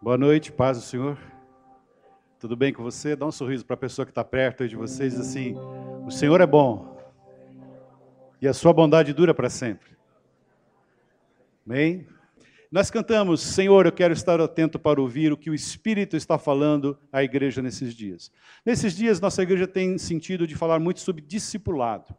Boa noite, paz do Senhor. Tudo bem com você? Dá um sorriso para a pessoa que está perto de vocês, assim: O Senhor é bom e a sua bondade dura para sempre. Amém? Nós cantamos, Senhor, eu quero estar atento para ouvir o que o Espírito está falando à igreja nesses dias. Nesses dias, nossa igreja tem sentido de falar muito sobre discipulado.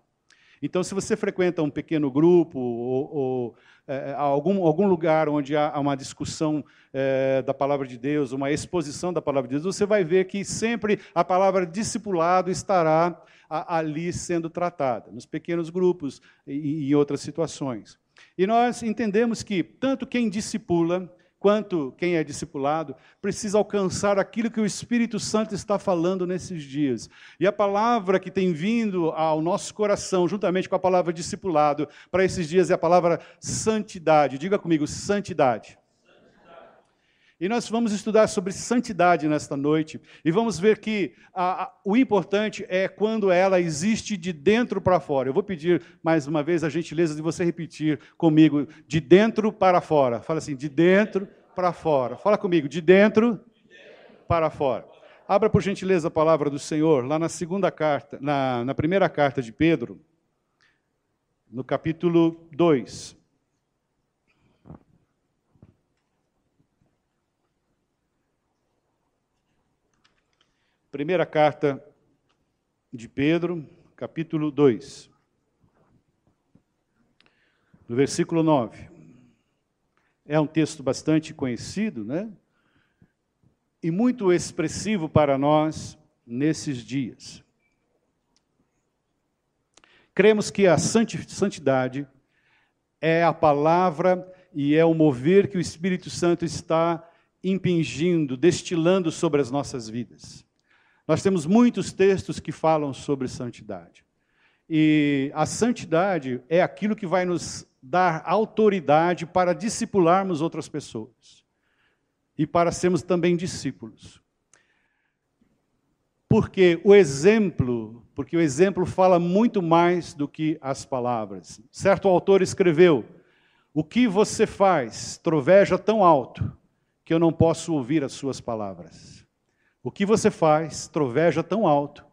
Então, se você frequenta um pequeno grupo ou, ou é, algum, algum lugar onde há uma discussão é, da palavra de Deus, uma exposição da palavra de Deus, você vai ver que sempre a palavra discipulado estará a, ali sendo tratada, nos pequenos grupos e em outras situações. E nós entendemos que tanto quem discipula quanto quem é discipulado, precisa alcançar aquilo que o Espírito Santo está falando nesses dias. E a palavra que tem vindo ao nosso coração, juntamente com a palavra discipulado, para esses dias é a palavra santidade. Diga comigo, santidade. E nós vamos estudar sobre santidade nesta noite e vamos ver que a, a, o importante é quando ela existe de dentro para fora. Eu vou pedir mais uma vez a gentileza de você repetir comigo, de dentro para fora. Fala assim, de dentro para fora. Fala comigo, de dentro para fora. Abra por gentileza a palavra do Senhor, lá na segunda carta, na, na primeira carta de Pedro, no capítulo 2. Primeira carta de Pedro, capítulo 2, no versículo 9. É um texto bastante conhecido, né? E muito expressivo para nós nesses dias. Cremos que a santidade é a palavra e é o mover que o Espírito Santo está impingindo, destilando sobre as nossas vidas. Nós temos muitos textos que falam sobre santidade. E a santidade é aquilo que vai nos dar autoridade para discipularmos outras pessoas e para sermos também discípulos. Porque o exemplo, porque o exemplo fala muito mais do que as palavras. Certo autor escreveu: "O que você faz troveja tão alto que eu não posso ouvir as suas palavras." O que você faz troveja tão alto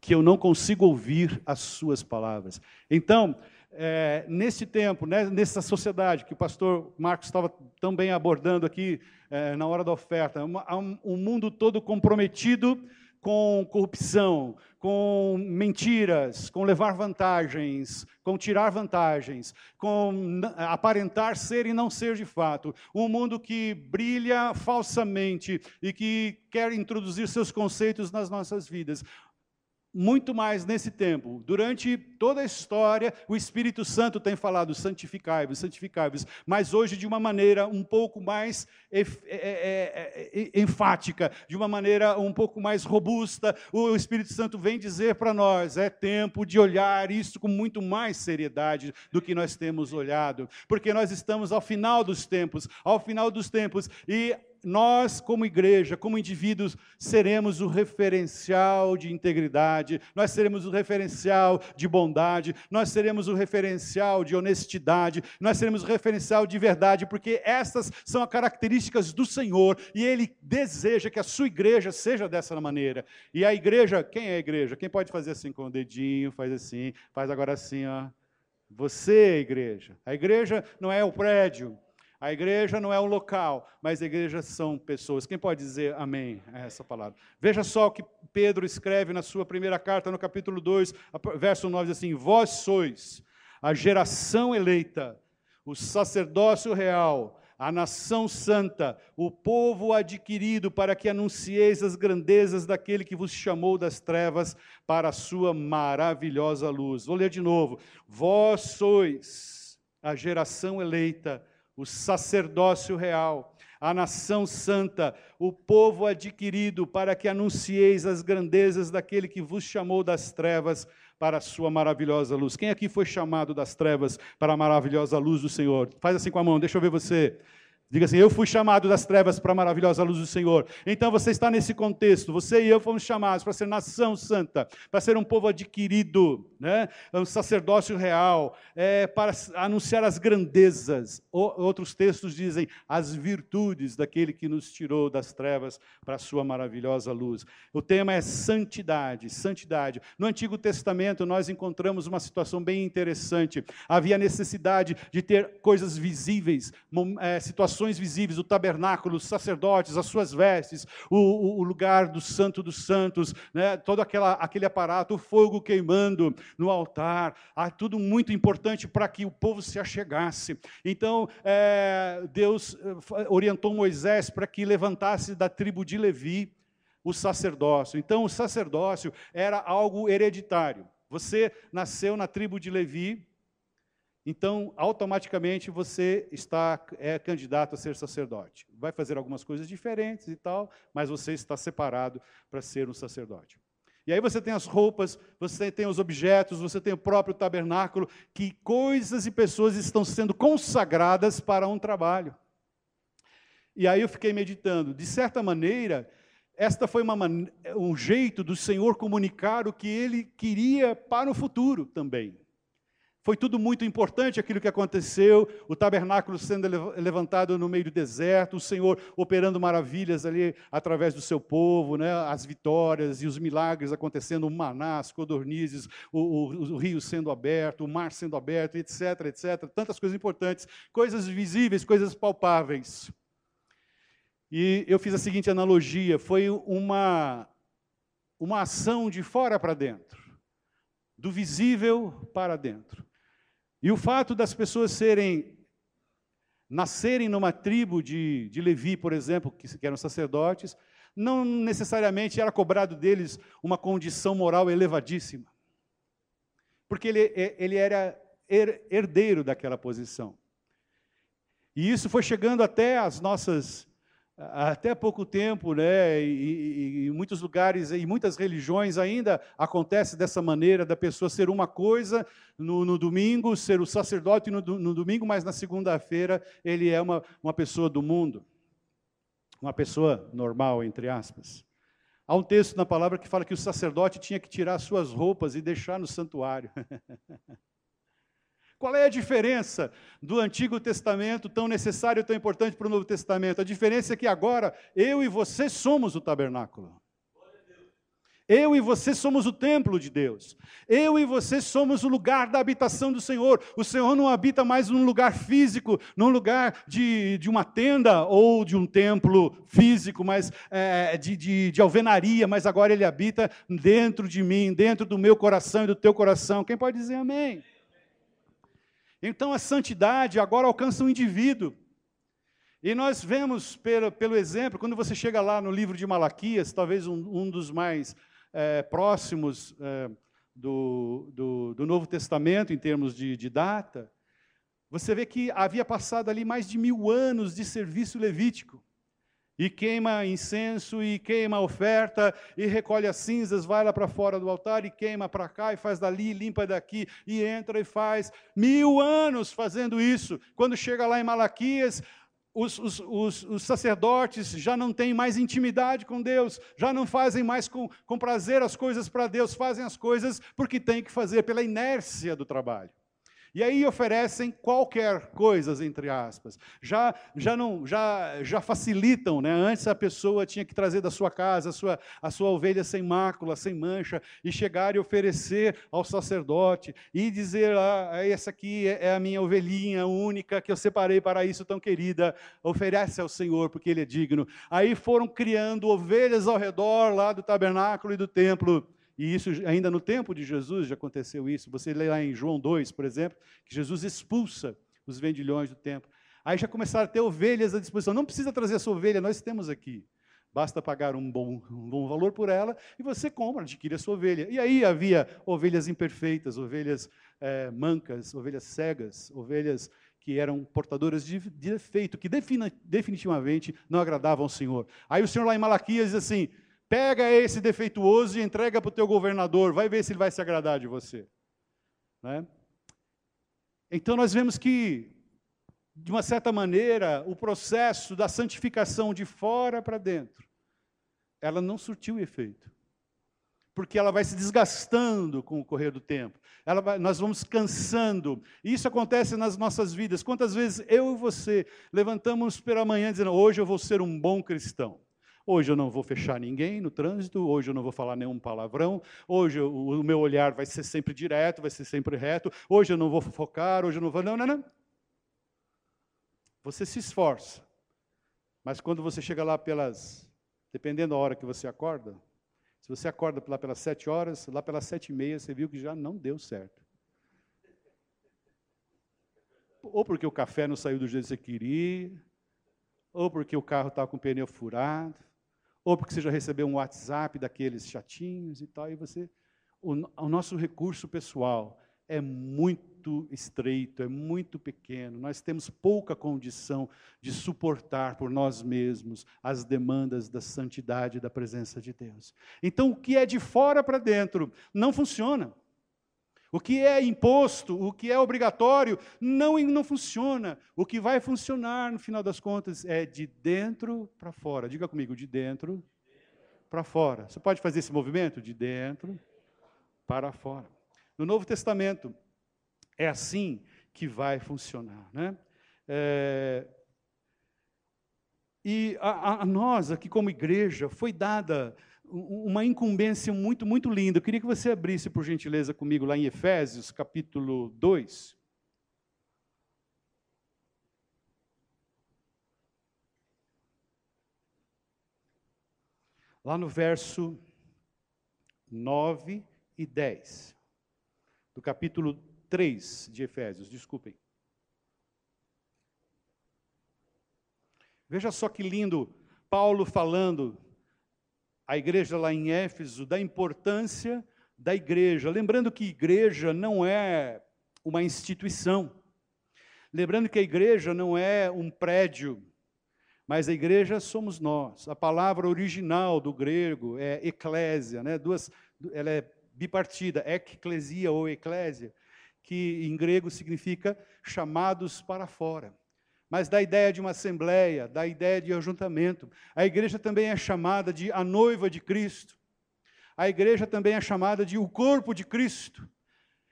que eu não consigo ouvir as suas palavras. Então, é, nesse tempo, né, nessa sociedade que o pastor Marcos estava também abordando aqui é, na hora da oferta, um, um mundo todo comprometido com corrupção, com mentiras, com levar vantagens, com tirar vantagens, com aparentar ser e não ser de fato. Um mundo que brilha falsamente e que quer introduzir seus conceitos nas nossas vidas muito mais nesse tempo. Durante toda a história, o Espírito Santo tem falado santificai-vos, santificai-vos, mas hoje de uma maneira um pouco mais é, é, é, enfática, de uma maneira um pouco mais robusta, o Espírito Santo vem dizer para nós: é tempo de olhar isso com muito mais seriedade do que nós temos olhado, porque nós estamos ao final dos tempos, ao final dos tempos, e nós, como igreja, como indivíduos, seremos o referencial de integridade, nós seremos o referencial de bondade, nós seremos o referencial de honestidade, nós seremos o referencial de verdade, porque essas são as características do Senhor e Ele deseja que a sua igreja seja dessa maneira. E a igreja, quem é a igreja? Quem pode fazer assim com o dedinho, faz assim, faz agora assim, ó. Você é igreja. A igreja não é o prédio, a igreja não é um local, mas a igreja são pessoas. Quem pode dizer amém a essa palavra? Veja só o que Pedro escreve na sua primeira carta, no capítulo 2, verso 9, diz assim: Vós sois a geração eleita, o sacerdócio real, a nação santa, o povo adquirido, para que anuncieis as grandezas daquele que vos chamou das trevas para a sua maravilhosa luz. Vou ler de novo. Vós sois a geração eleita, o sacerdócio real, a nação santa, o povo adquirido, para que anuncieis as grandezas daquele que vos chamou das trevas para a sua maravilhosa luz. Quem aqui foi chamado das trevas para a maravilhosa luz do Senhor? Faz assim com a mão, deixa eu ver você. Diga assim: Eu fui chamado das trevas para a maravilhosa luz do Senhor. Então você está nesse contexto. Você e eu fomos chamados para ser nação santa, para ser um povo adquirido, né? um sacerdócio real, é, para anunciar as grandezas. O, outros textos dizem as virtudes daquele que nos tirou das trevas para a sua maravilhosa luz. O tema é santidade, santidade. No Antigo Testamento nós encontramos uma situação bem interessante. Havia necessidade de ter coisas visíveis, é, situações visíveis, o tabernáculo, os sacerdotes, as suas vestes, o, o, o lugar do santo dos santos, né, todo aquela, aquele aparato, o fogo queimando no altar, ah, tudo muito importante para que o povo se achegasse. Então, é, Deus eh, orientou Moisés para que levantasse da tribo de Levi o sacerdócio. Então, o sacerdócio era algo hereditário. Você nasceu na tribo de Levi, então, automaticamente você está é candidato a ser sacerdote. Vai fazer algumas coisas diferentes e tal, mas você está separado para ser um sacerdote. E aí você tem as roupas, você tem os objetos, você tem o próprio tabernáculo, que coisas e pessoas estão sendo consagradas para um trabalho. E aí eu fiquei meditando, de certa maneira, esta foi uma, um jeito do Senhor comunicar o que ele queria para o futuro também. Foi tudo muito importante aquilo que aconteceu, o tabernáculo sendo levantado no meio do deserto, o Senhor operando maravilhas ali através do seu povo, né? as vitórias e os milagres acontecendo, o maná, as codornizes, o, o, o rio sendo aberto, o mar sendo aberto, etc, etc. Tantas coisas importantes, coisas visíveis, coisas palpáveis. E eu fiz a seguinte analogia: foi uma, uma ação de fora para dentro, do visível para dentro. E o fato das pessoas serem, nascerem numa tribo de, de Levi, por exemplo, que, eram sacerdotes, não necessariamente era cobrado deles uma condição moral elevadíssima. Porque ele, ele era herdeiro daquela posição. E isso foi chegando até as nossas até pouco tempo, né, e, e, em muitos lugares, em muitas religiões ainda acontece dessa maneira, da pessoa ser uma coisa no, no domingo, ser o sacerdote no, no domingo, mas na segunda-feira ele é uma, uma pessoa do mundo, uma pessoa normal, entre aspas. Há um texto na palavra que fala que o sacerdote tinha que tirar suas roupas e deixar no santuário. Qual é a diferença do Antigo Testamento, tão necessário e tão importante para o Novo Testamento? A diferença é que agora eu e você somos o tabernáculo. Eu e você somos o templo de Deus. Eu e você somos o lugar da habitação do Senhor. O Senhor não habita mais num lugar físico, num lugar de, de uma tenda ou de um templo físico, mas é, de, de, de alvenaria, mas agora Ele habita dentro de mim, dentro do meu coração e do teu coração. Quem pode dizer amém? Então a santidade agora alcança o indivíduo. E nós vemos pelo, pelo, exemplo, quando você chega lá no livro de Malaquias, talvez um, um dos mais é, próximos é, do, do, do, Novo Testamento em termos de, de data, você vê que havia passado ali mais de mil anos de serviço levítico e queima incenso e queima oferta e recolhe as cinzas, vai lá para fora do altar e queima para cá e faz dali, limpa daqui e entra e faz. Mil anos fazendo isso. Quando chega lá em Malaquias, os, os, os, os, sacerdotes já não têm mais intimidade com Deus, já não fazem mais com, com prazer as coisas para Deus, fazem as coisas porque têm que fazer pela inércia do trabalho. E aí oferecem qualquer coisas entre aspas. Já já não já já facilitam, né? Antes a pessoa tinha que trazer da sua casa a sua a sua ovelha sem mácula, sem mancha e chegar e oferecer ao sacerdote e dizer ah, essa aqui é, é a minha ovelhinha única que eu separei para isso tão querida. Oferece ao Senhor porque ele é digno. Aí foram criando ovelhas ao redor lá do tabernáculo e do templo. E isso ainda no tempo de Jesus já aconteceu isso. Você lê lá em João 2, por exemplo, que Jesus expulsa os vendilhões do templo. Aí já começaram a ter ovelhas à disposição. Não precisa trazer a sua ovelha, nós temos aqui. Basta pagar um bom, um bom valor por ela e você compra, adquire a sua ovelha. E aí havia ovelhas imperfeitas, ovelhas é, mancas, ovelhas cegas, ovelhas que eram portadoras de, de defeito, que definitivamente não agradavam ao Senhor. Aí o Senhor lá em Malaquias diz assim: Pega esse defeituoso e entrega para o teu governador, vai ver se ele vai se agradar de você. Né? Então nós vemos que de uma certa maneira, o processo da santificação de fora para dentro, ela não surtiu efeito. Porque ela vai se desgastando com o correr do tempo. Vai, nós vamos cansando. Isso acontece nas nossas vidas. Quantas vezes eu e você levantamos pela manhã dizendo: hoje eu vou ser um bom cristão. Hoje eu não vou fechar ninguém no trânsito, hoje eu não vou falar nenhum palavrão, hoje o meu olhar vai ser sempre direto, vai ser sempre reto, hoje eu não vou focar, hoje eu não vou. Não, não, não. Você se esforça, mas quando você chega lá pelas. Dependendo da hora que você acorda, se você acorda lá pelas sete horas, lá pelas sete e meia, você viu que já não deu certo. Ou porque o café não saiu do jeito que você queria, ou porque o carro estava com o pneu furado, ou porque você já recebeu um WhatsApp daqueles chatinhos e tal, e você. O, o nosso recurso pessoal é muito estreito, é muito pequeno. Nós temos pouca condição de suportar por nós mesmos as demandas da santidade e da presença de Deus. Então, o que é de fora para dentro não funciona. O que é imposto, o que é obrigatório, não, não funciona. O que vai funcionar, no final das contas, é de dentro para fora. Diga comigo, de dentro para fora. Você pode fazer esse movimento? De dentro para fora. No Novo Testamento, é assim que vai funcionar. Né? É... E a, a nós, aqui como igreja, foi dada uma incumbência muito, muito linda. Eu queria que você abrisse, por gentileza, comigo lá em Efésios, capítulo 2. Lá no verso 9 e 10, do capítulo 3 de Efésios, desculpem. Veja só que lindo Paulo falando a igreja lá em Éfeso, da importância da igreja. Lembrando que igreja não é uma instituição. Lembrando que a igreja não é um prédio, mas a igreja somos nós. A palavra original do grego é eclésia, né? Duas, ela é bipartida, eclesia ou eclésia, que em grego significa chamados para fora mas da ideia de uma assembleia, da ideia de ajuntamento. A igreja também é chamada de a noiva de Cristo. A igreja também é chamada de o corpo de Cristo.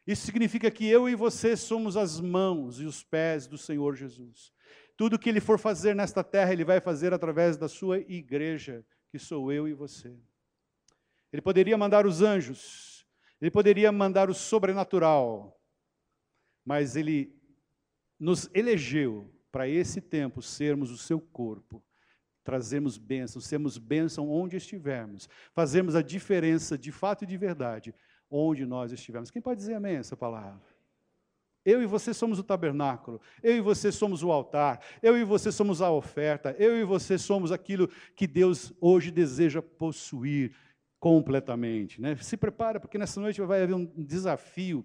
Isso significa que eu e você somos as mãos e os pés do Senhor Jesus. Tudo que ele for fazer nesta terra, ele vai fazer através da sua igreja, que sou eu e você. Ele poderia mandar os anjos, ele poderia mandar o sobrenatural, mas ele nos elegeu para esse tempo sermos o seu corpo, trazermos bênção, sermos bênção onde estivermos, fazermos a diferença de fato e de verdade onde nós estivermos. Quem pode dizer amém essa palavra? Eu e você somos o tabernáculo, eu e você somos o altar, eu e você somos a oferta, eu e você somos aquilo que Deus hoje deseja possuir completamente. Né? Se prepara, porque nessa noite vai haver um desafio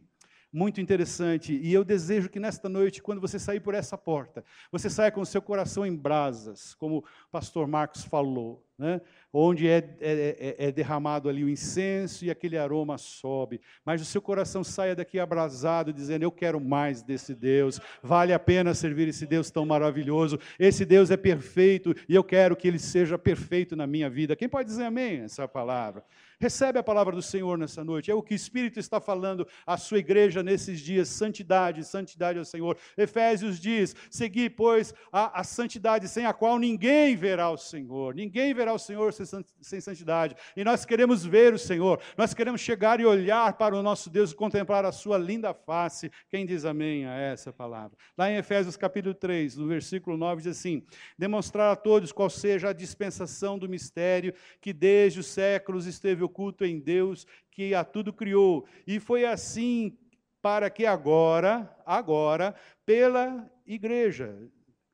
muito interessante. E eu desejo que nesta noite, quando você sair por essa porta, você saia com o seu coração em brasas, como o pastor Marcos falou né? onde é, é, é, é, derramado ali o incenso e aquele aroma sobe. Mas o seu coração saia daqui abrasado, dizendo: Eu quero mais desse Deus, vale a pena servir esse Deus tão maravilhoso. Esse Deus é perfeito e eu quero que ele seja perfeito na minha vida. Quem pode dizer amém essa palavra? Recebe a palavra do Senhor nessa noite. É o que o Espírito está falando à sua igreja nesses dias. Santidade, santidade ao Senhor. Efésios diz: Segui, pois, a, a santidade sem a qual ninguém verá o Senhor. Ninguém verá o Senhor sem santidade. E nós queremos ver o Senhor. Nós queremos chegar e olhar para o nosso Deus e contemplar a sua linda face. Quem diz amém a essa palavra? Lá em Efésios capítulo 3, no versículo 9, diz assim: Demonstrar a todos qual seja a dispensação do mistério que desde os séculos esteve oculto em Deus, que a tudo criou. E foi assim para que agora, agora, pela igreja,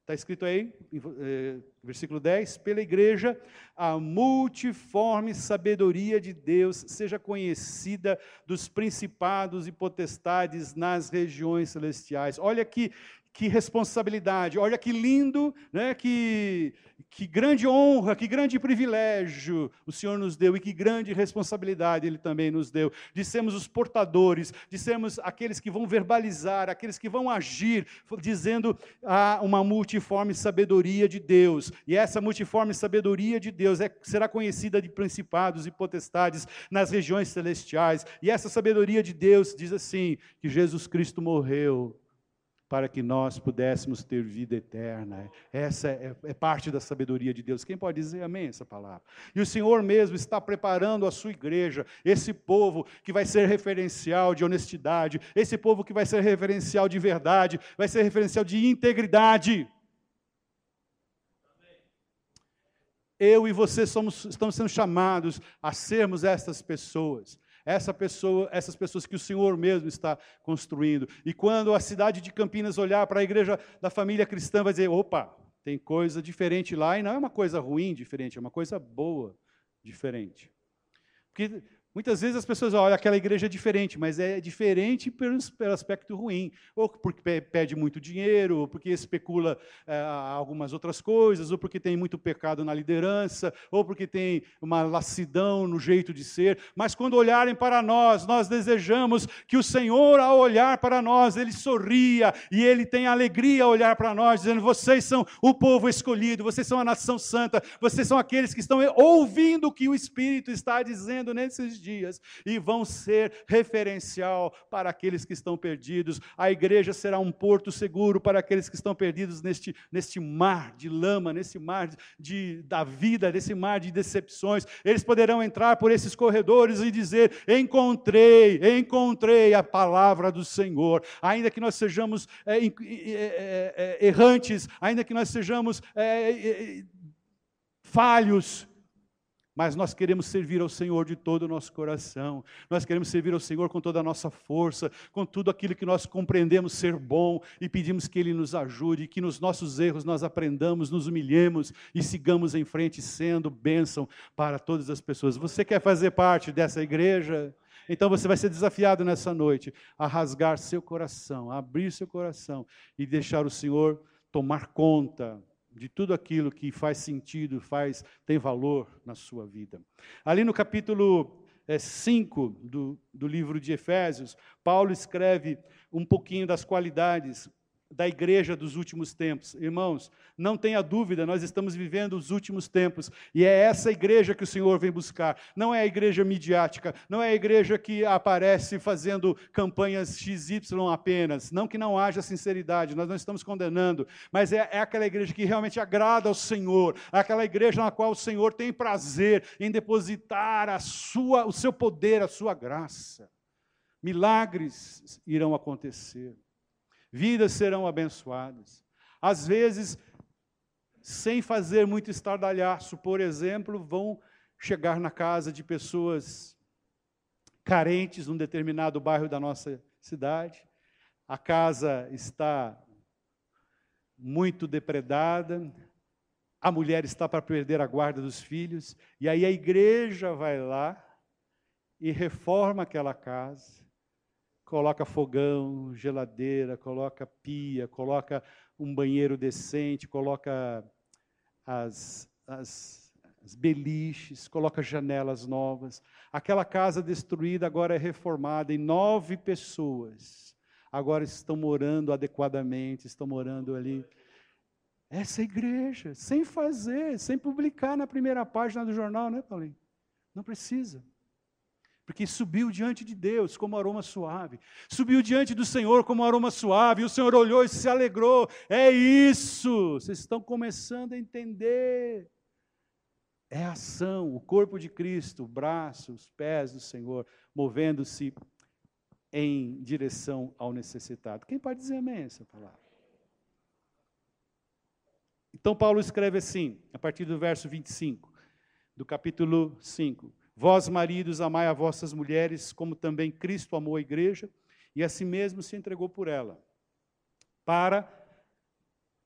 Está escrito aí, eh, versículo 10: pela igreja, a multiforme sabedoria de Deus seja conhecida dos principados e potestades nas regiões celestiais. Olha que, que responsabilidade, olha que lindo, né? que, que grande honra, que grande privilégio o Senhor nos deu e que grande responsabilidade Ele também nos deu, de sermos os portadores, de sermos aqueles que vão verbalizar, aqueles que vão agir, dizendo a uma multiforme sabedoria de Deus, e essa multiforme sabedoria de Deus é, será conhecida de principados e potestades nas regiões celestiais, e essa sabedoria de Deus diz assim: que Jesus Cristo morreu para que nós pudéssemos ter vida eterna. Essa é, é, parte da sabedoria de Deus. Quem pode dizer amém essa palavra? E o Senhor mesmo está preparando a sua igreja, esse povo que vai ser referencial de honestidade, esse povo que vai ser referencial de verdade, vai ser referencial de integridade. Eu e você somos, estamos sendo chamados a sermos essas pessoas essa pessoa, essas pessoas que o Senhor mesmo está construindo. E quando a cidade de Campinas olhar para a igreja da família cristã, vai dizer: opa, tem coisa diferente lá, e não é uma coisa ruim diferente, é uma coisa boa diferente. Porque Muitas vezes as pessoas olham, aquela igreja é diferente, mas é diferente pelo, pelo aspecto ruim. Ou porque pede muito dinheiro, ou porque especula é, algumas outras coisas, ou porque tem muito pecado na liderança, ou porque tem uma lassidão no jeito de ser. Mas quando olharem para nós, nós desejamos que o Senhor, ao olhar para nós, ele sorria e ele tem alegria ao olhar para nós, dizendo: vocês são o povo escolhido, vocês são a nação santa, vocês são aqueles que estão ouvindo o que o Espírito está dizendo nesses dias dias e vão ser referencial para aqueles que estão perdidos. A igreja será um porto seguro para aqueles que estão perdidos neste, neste mar de lama, nesse mar de, da vida, nesse mar de decepções. Eles poderão entrar por esses corredores e dizer: Encontrei, encontrei a palavra do Senhor. Ainda que nós sejamos é, é, é, errantes, ainda que nós sejamos falhos, mas nós queremos servir ao Senhor de todo o nosso coração, nós queremos servir ao Senhor com toda a nossa força, com tudo aquilo que nós compreendemos ser bom e pedimos que Ele nos ajude, que nos nossos erros nós aprendamos, nos humilhemos e sigamos em frente sendo bênção para todas as pessoas. Você quer fazer parte dessa igreja? Então você vai ser desafiado nessa noite a rasgar seu coração, a abrir seu coração e deixar o Senhor tomar conta de tudo aquilo que faz sentido, faz tem valor na sua vida. Ali no capítulo 5 é, do, do livro de Efésios, Paulo escreve um pouquinho das qualidades da igreja dos últimos tempos. Irmãos, não tenha dúvida, nós estamos vivendo os últimos tempos e é essa igreja que o Senhor vem buscar. Não é a igreja midiática, não é a igreja que aparece fazendo campanhas XY apenas. Não que não haja sinceridade, nós não estamos condenando, mas é, é aquela igreja que realmente agrada ao Senhor, aquela igreja na qual o Senhor tem prazer em depositar a sua, o seu poder, a sua graça. Milagres irão acontecer vidas serão abençoadas. Às vezes, sem fazer muito estardalhaço, por exemplo, vão chegar na casa de pessoas carentes num determinado bairro da nossa cidade. A casa está muito depredada, a mulher está para perder a guarda dos filhos, e aí a igreja vai lá e reforma aquela casa coloca fogão, geladeira, coloca pia, coloca um banheiro decente, coloca as, as, as beliches, coloca janelas novas. Aquela casa destruída agora é reformada e nove pessoas agora estão morando adequadamente, estão morando ali. Essa igreja, sem fazer, sem publicar na primeira página do jornal, né, Paulinho? Não precisa porque subiu diante de Deus como aroma suave, subiu diante do Senhor como aroma suave, e o Senhor olhou e se alegrou. É isso, vocês estão começando a entender. É a ação, o corpo de Cristo, o braço, os pés do Senhor, movendo-se em direção ao necessitado. Quem pode dizer amém essa palavra? Então, Paulo escreve assim, a partir do verso 25, do capítulo 5. Vós, maridos, amai a vossas mulheres, como também Cristo amou a igreja e a si mesmo se entregou por ela, para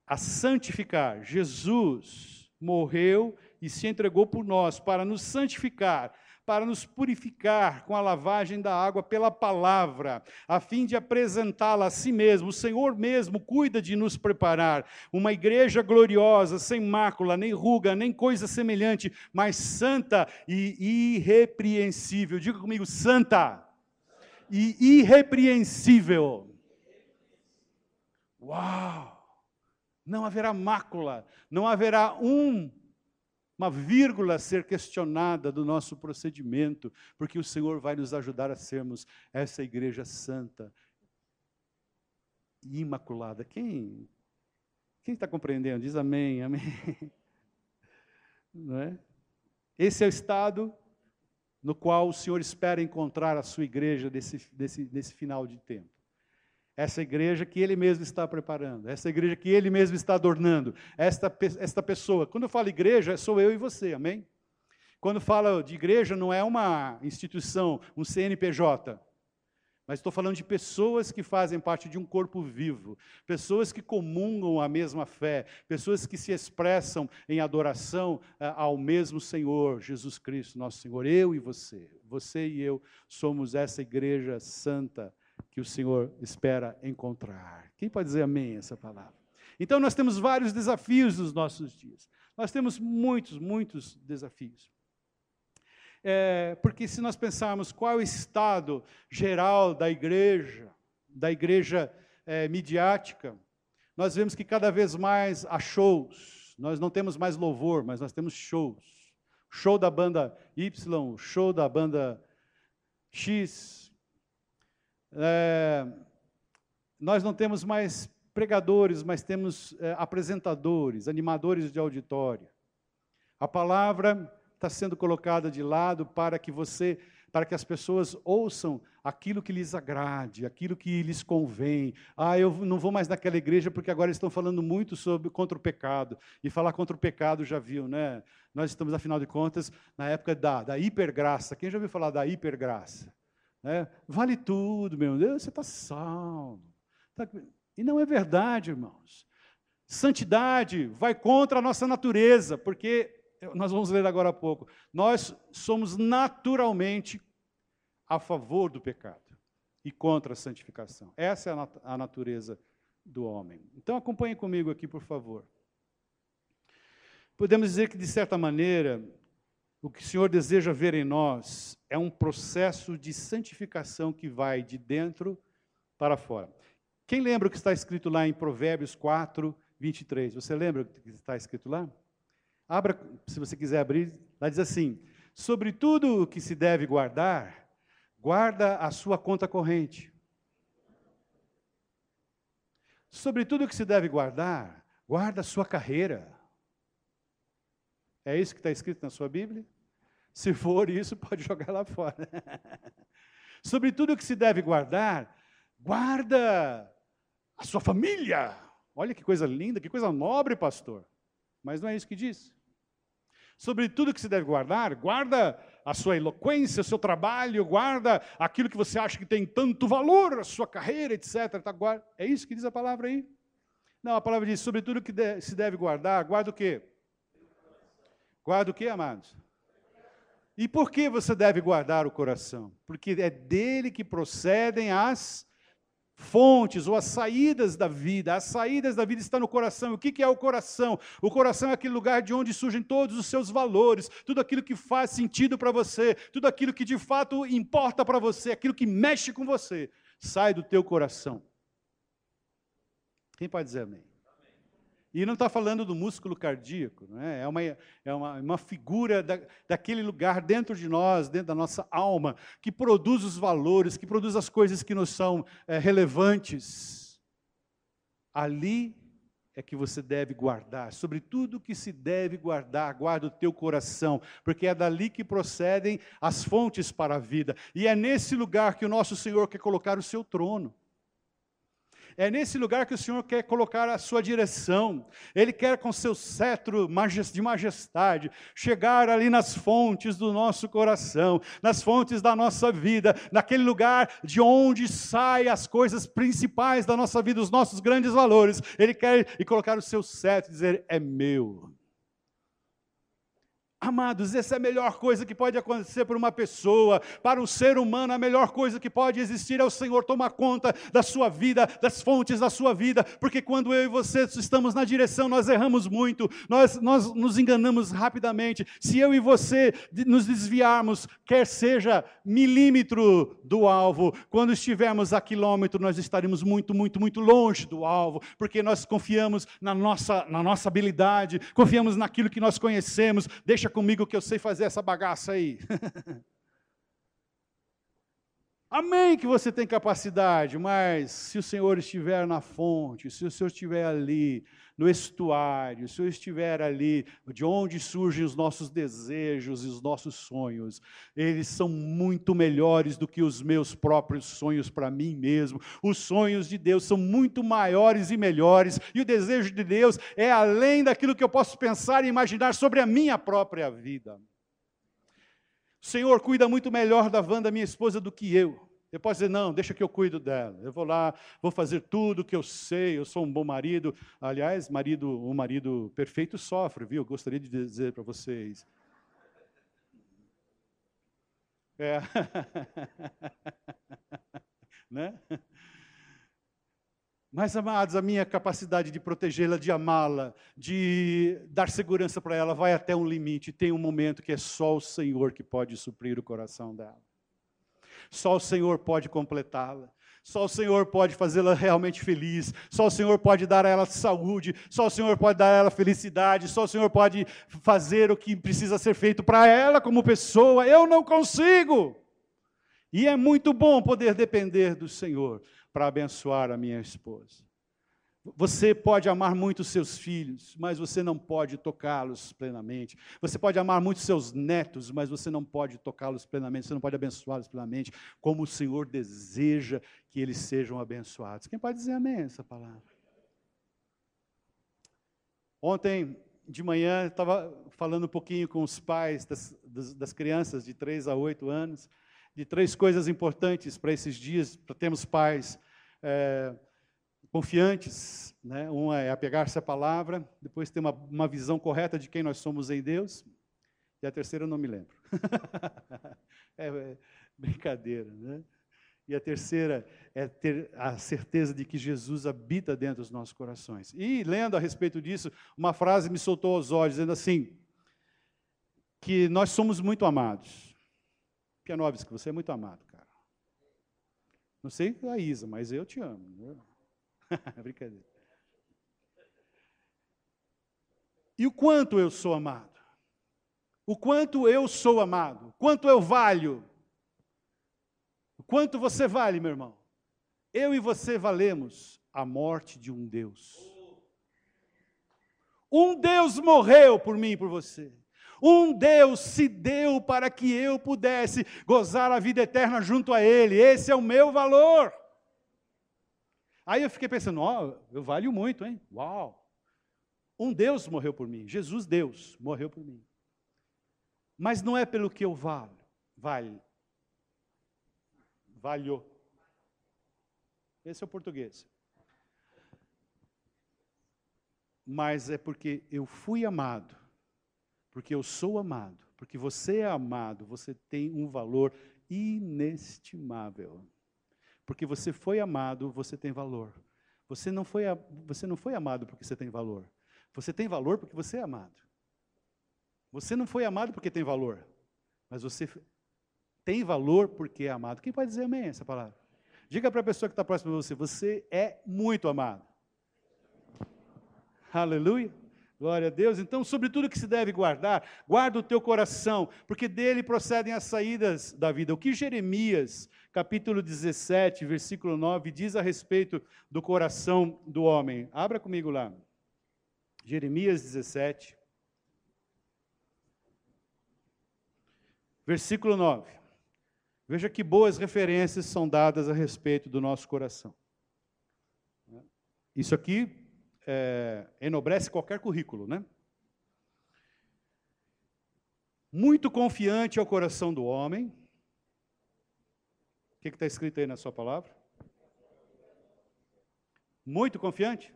a santificar. Jesus morreu e se entregou por nós, para nos santificar, para nos purificar com a lavagem da água pela palavra, a fim de apresentá-la a si mesmo. O Senhor mesmo cuida de nos preparar uma igreja gloriosa, sem mácula, nem ruga, nem coisa semelhante, mas santa e irrepreensível. Diga comigo, santa e irrepreensível. Uau! Não haverá mácula, não haverá um uma vírgula a ser questionada do nosso procedimento, porque o Senhor vai nos ajudar a sermos essa igreja santa e imaculada. Quem quem está compreendendo? Diz amém, amém. Não é? Esse é o estado no qual o Senhor espera encontrar a sua igreja nesse, nesse, nesse final de tempo. Essa igreja que Ele mesmo está preparando, essa igreja que Ele mesmo está adornando, esta, esta pessoa. Quando eu falo igreja, sou eu e você, amém? Quando falo de igreja, não é uma instituição, um CNPJ, mas estou falando de pessoas que fazem parte de um corpo vivo, pessoas que comungam a mesma fé, pessoas que se expressam em adoração uh, ao mesmo Senhor, Jesus Cristo, nosso Senhor. Eu e você, você e eu somos essa igreja santa que o Senhor espera encontrar. Quem pode dizer amém essa palavra? Então, nós temos vários desafios nos nossos dias. Nós temos muitos, muitos desafios. É, porque se nós pensarmos qual é o estado geral da igreja, da igreja é, midiática, nós vemos que cada vez mais há shows. Nós não temos mais louvor, mas nós temos shows. Show da banda Y, show da banda X, é, nós não temos mais pregadores, mas temos é, apresentadores, animadores de auditório. A palavra está sendo colocada de lado para que você, para que as pessoas ouçam aquilo que lhes agrade, aquilo que lhes convém. Ah, eu não vou mais naquela igreja porque agora estão falando muito sobre contra o pecado. E falar contra o pecado já viu, né? Nós estamos, afinal de contas, na época da, da hipergraça. Quem já ouviu falar da hipergraça? Né? Vale tudo, meu Deus, você está salvo. Tá... E não é verdade, irmãos. Santidade vai contra a nossa natureza, porque nós vamos ler agora há pouco. Nós somos naturalmente a favor do pecado e contra a santificação. Essa é a, nat a natureza do homem. Então acompanhe comigo aqui, por favor. Podemos dizer que, de certa maneira, o que o Senhor deseja ver em nós é um processo de santificação que vai de dentro para fora. Quem lembra o que está escrito lá em Provérbios 4, 23? Você lembra o que está escrito lá? Abra, se você quiser abrir, lá diz assim: Sobre tudo o que se deve guardar, guarda a sua conta corrente. Sobre tudo o que se deve guardar, guarda a sua carreira. É isso que está escrito na sua Bíblia? Se for isso, pode jogar lá fora. Sobre tudo que se deve guardar, guarda a sua família. Olha que coisa linda, que coisa nobre, pastor. Mas não é isso que diz. Sobre tudo que se deve guardar, guarda a sua eloquência, o seu trabalho, guarda aquilo que você acha que tem tanto valor, a sua carreira, etc. Tá, é isso que diz a palavra aí? Não, a palavra diz, sobre tudo que se deve guardar, guarda o quê? Guarda o que, amados? E por que você deve guardar o coração? Porque é dele que procedem as fontes ou as saídas da vida. As saídas da vida estão no coração. O que é o coração? O coração é aquele lugar de onde surgem todos os seus valores, tudo aquilo que faz sentido para você, tudo aquilo que de fato importa para você, aquilo que mexe com você, sai do teu coração. Quem pode dizer amém? E não está falando do músculo cardíaco, não é? É, uma, é uma, uma figura da, daquele lugar dentro de nós, dentro da nossa alma, que produz os valores, que produz as coisas que nos são é, relevantes. Ali é que você deve guardar, sobre tudo que se deve guardar, guarda o teu coração, porque é dali que procedem as fontes para a vida. E é nesse lugar que o nosso Senhor quer colocar o seu trono. É nesse lugar que o Senhor quer colocar a sua direção. Ele quer, com seu cetro de majestade, chegar ali nas fontes do nosso coração, nas fontes da nossa vida, naquele lugar de onde saem as coisas principais da nossa vida, os nossos grandes valores. Ele quer e colocar o seu cetro e dizer: É meu. Amados, essa é a melhor coisa que pode acontecer para uma pessoa, para um ser humano, a melhor coisa que pode existir é o Senhor tomar conta da sua vida, das fontes da sua vida, porque quando eu e você estamos na direção, nós erramos muito, nós, nós nos enganamos rapidamente. Se eu e você nos desviarmos, quer seja milímetro do alvo, quando estivermos a quilômetro, nós estaremos muito, muito, muito longe do alvo, porque nós confiamos na nossa, na nossa habilidade, confiamos naquilo que nós conhecemos. Deixa comigo que eu sei fazer essa bagaça aí. Amém que você tem capacidade, mas se o Senhor estiver na fonte, se o Senhor estiver ali, no estuário, se Senhor estiver ali, de onde surgem os nossos desejos e os nossos sonhos, eles são muito melhores do que os meus próprios sonhos para mim mesmo. Os sonhos de Deus são muito maiores e melhores, e o desejo de Deus é além daquilo que eu posso pensar e imaginar sobre a minha própria vida. O Senhor cuida muito melhor da Wanda, minha esposa, do que eu. Eu posso dizer, não, deixa que eu cuido dela. Eu vou lá, vou fazer tudo que eu sei, eu sou um bom marido. Aliás, marido, um marido perfeito sofre, viu? Eu gostaria de dizer para vocês. É. né? Mas, amados, a minha capacidade de protegê-la, de amá-la, de dar segurança para ela, vai até um limite. Tem um momento que é só o Senhor que pode suprir o coração dela. Só o Senhor pode completá-la. Só o Senhor pode fazê-la realmente feliz. Só o Senhor pode dar a ela saúde. Só o Senhor pode dar a ela felicidade. Só o Senhor pode fazer o que precisa ser feito para ela como pessoa. Eu não consigo. E é muito bom poder depender do Senhor para abençoar a minha esposa. Você pode amar muito seus filhos, mas você não pode tocá-los plenamente. Você pode amar muito seus netos, mas você não pode tocá-los plenamente, você não pode abençoá-los plenamente, como o Senhor deseja que eles sejam abençoados. Quem pode dizer amém essa palavra? Ontem de manhã estava falando um pouquinho com os pais das, das, das crianças de 3 a 8 anos, de três coisas importantes para esses dias, para termos pais é, confiantes. Né? Uma é apegar-se à palavra, depois ter uma, uma visão correta de quem nós somos em Deus, e a terceira eu não me lembro. é, é, brincadeira, né? E a terceira é ter a certeza de que Jesus habita dentro dos nossos corações. E lendo a respeito disso, uma frase me soltou aos olhos, dizendo assim: que nós somos muito amados. Pianovski, você é muito amado, cara. Não sei a Isa, mas eu te amo. Brincadeira. E o quanto eu sou amado? O quanto eu sou amado? Quanto eu valho? O quanto você vale, meu irmão? Eu e você valemos a morte de um Deus. Um Deus morreu por mim e por você. Um Deus se deu para que eu pudesse gozar a vida eterna junto a Ele. Esse é o meu valor. Aí eu fiquei pensando, ó, oh, eu valho muito, hein? Uau! Um Deus morreu por mim, Jesus Deus morreu por mim. Mas não é pelo que eu valho, vale. Valho. Esse é o português. Mas é porque eu fui amado porque eu sou amado, porque você é amado, você tem um valor inestimável. Porque você foi amado, você tem valor. Você não foi, você não foi amado porque você tem valor. Você tem valor porque você é amado. Você não foi amado porque tem valor, mas você tem valor porque é amado. Quem pode dizer amém essa palavra? Diga para a pessoa que está próxima de você: você é muito amado. Aleluia. Glória a Deus. Então, sobre tudo que se deve guardar, guarda o teu coração, porque dele procedem as saídas da vida. O que Jeremias, capítulo 17, versículo 9, diz a respeito do coração do homem? Abra comigo lá. Jeremias 17, versículo 9. Veja que boas referências são dadas a respeito do nosso coração. Isso aqui é, enobrece qualquer currículo, né? Muito confiante é o coração do homem. O que está escrito aí na sua palavra? Muito confiante?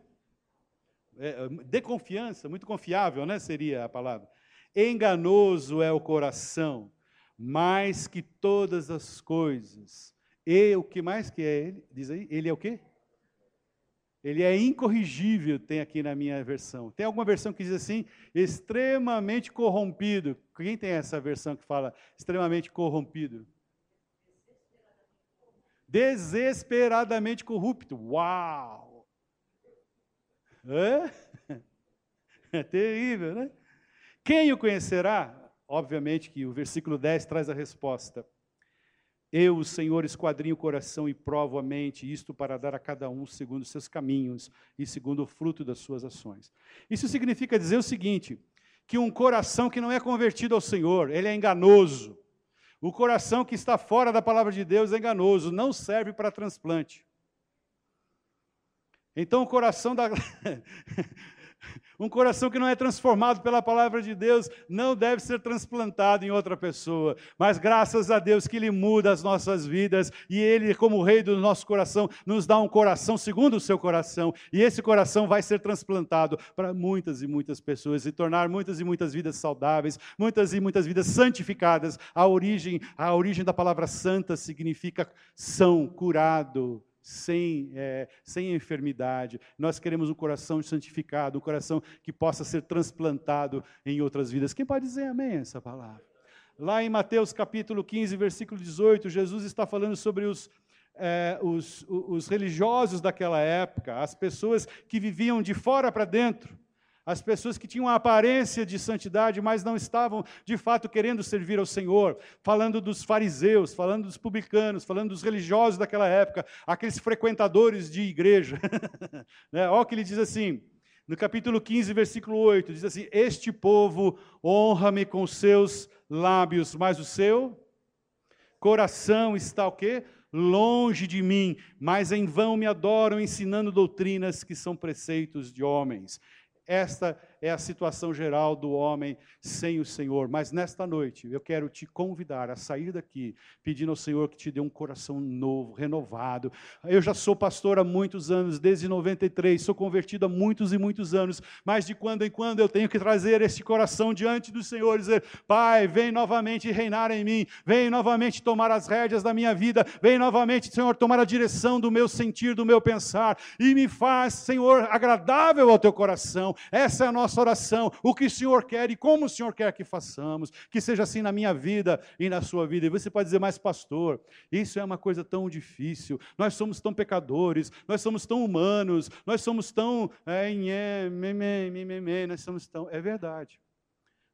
É, de confiança, muito confiável, né? Seria a palavra. Enganoso é o coração, mais que todas as coisas. E o que mais que é ele? Diz aí, ele é o quê? Ele é incorrigível, tem aqui na minha versão. Tem alguma versão que diz assim, extremamente corrompido. Quem tem essa versão que fala extremamente corrompido? Desesperadamente corrupto. Uau! É? é terrível, né? Quem o conhecerá? Obviamente que o versículo 10 traz a resposta. Eu, o Senhor, esquadrinho o coração e provo a mente, isto para dar a cada um segundo seus caminhos e segundo o fruto das suas ações. Isso significa dizer o seguinte: que um coração que não é convertido ao Senhor, ele é enganoso. O coração que está fora da palavra de Deus é enganoso, não serve para transplante. Então o coração da Um coração que não é transformado pela palavra de Deus não deve ser transplantado em outra pessoa. Mas graças a Deus que Ele muda as nossas vidas e Ele, como Rei do nosso coração, nos dá um coração segundo o seu coração. E esse coração vai ser transplantado para muitas e muitas pessoas e tornar muitas e muitas vidas saudáveis, muitas e muitas vidas santificadas. A origem, a origem da palavra santa significa são, curado sem, é, sem enfermidade. Nós queremos um coração santificado, um coração que possa ser transplantado em outras vidas. Quem pode dizer amém a essa palavra? Lá em Mateus capítulo 15, versículo 18, Jesus está falando sobre os, é, os, os religiosos daquela época, as pessoas que viviam de fora para dentro as pessoas que tinham a aparência de santidade, mas não estavam de fato querendo servir ao Senhor, falando dos fariseus, falando dos publicanos, falando dos religiosos daquela época, aqueles frequentadores de igreja. né? Olha o que ele diz assim, no capítulo 15, versículo 8, diz assim: Este povo honra-me com seus lábios, mas o seu coração está o quê? Longe de mim, mas em vão me adoram, ensinando doutrinas que são preceitos de homens. Esta é a situação geral do homem sem o Senhor. Mas nesta noite eu quero te convidar a sair daqui pedindo ao Senhor que te dê um coração novo, renovado. Eu já sou pastor há muitos anos, desde 93, sou convertido há muitos e muitos anos, mas de quando em quando eu tenho que trazer este coração diante do Senhor e dizer: Pai, vem novamente reinar em mim, vem novamente tomar as rédeas da minha vida, vem novamente, Senhor, tomar a direção do meu sentir, do meu pensar e me faz, Senhor, agradável ao teu coração. Essa é a nossa nossa oração, o que o Senhor quer e como o Senhor quer que façamos, que seja assim na minha vida e na sua vida. E você pode dizer, mas pastor, isso é uma coisa tão difícil, nós somos tão pecadores, nós somos tão humanos, nós somos tão. É, é, nós somos tão. É verdade.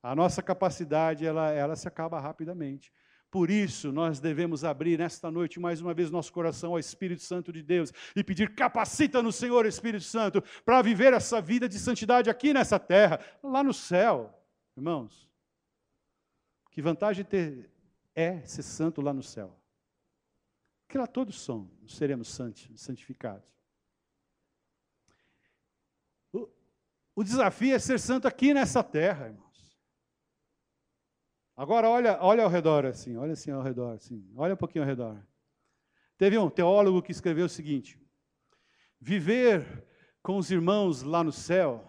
A nossa capacidade, ela, ela se acaba rapidamente. Por isso, nós devemos abrir nesta noite mais uma vez nosso coração ao Espírito Santo de Deus e pedir: capacita no Senhor, Espírito Santo, para viver essa vida de santidade aqui nessa terra, lá no céu. Irmãos, que vantagem ter é ser santo lá no céu. Que lá todos são, seremos santificados. O, o desafio é ser santo aqui nessa terra, irmão. Agora olha, olha ao redor assim, olha assim ao redor, assim, olha um pouquinho ao redor. Teve um teólogo que escreveu o seguinte: Viver com os irmãos lá no céu,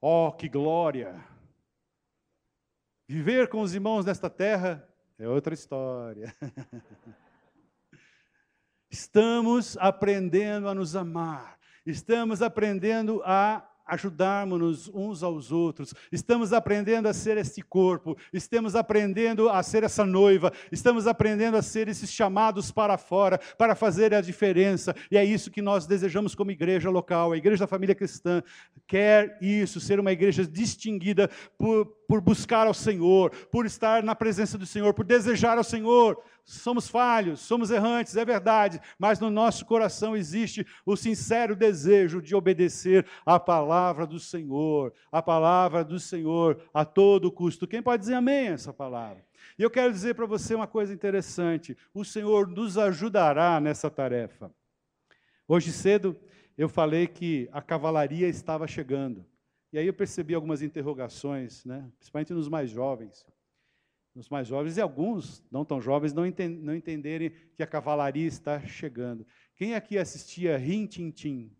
ó oh, que glória! Viver com os irmãos nesta terra é outra história. Estamos aprendendo a nos amar, estamos aprendendo a ajudarmos-nos uns aos outros, estamos aprendendo a ser este corpo, estamos aprendendo a ser essa noiva, estamos aprendendo a ser esses chamados para fora, para fazer a diferença, e é isso que nós desejamos como igreja local, a igreja da família cristã. Quer isso, ser uma igreja distinguida por, por buscar ao Senhor, por estar na presença do Senhor, por desejar ao Senhor, somos falhos, somos errantes, é verdade, mas no nosso coração existe o sincero desejo de obedecer à palavra do Senhor, a palavra do Senhor a todo custo. Quem pode dizer amém a essa palavra? E eu quero dizer para você uma coisa interessante: o Senhor nos ajudará nessa tarefa. Hoje cedo eu falei que a cavalaria estava chegando. E aí eu percebi algumas interrogações, né? principalmente nos mais jovens nos mais jovens, e alguns, não tão jovens, não, enten não entenderem que a cavalaria está chegando. Quem aqui assistia Rin Tin Tin?